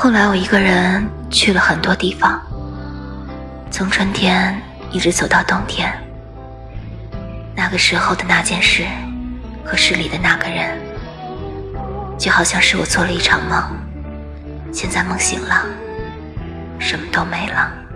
后来我一个人去了很多地方。从春天一直走到冬天。那个时候的那件事和市里的那个人就好像是我做了一场梦。现在梦醒了什么都没了。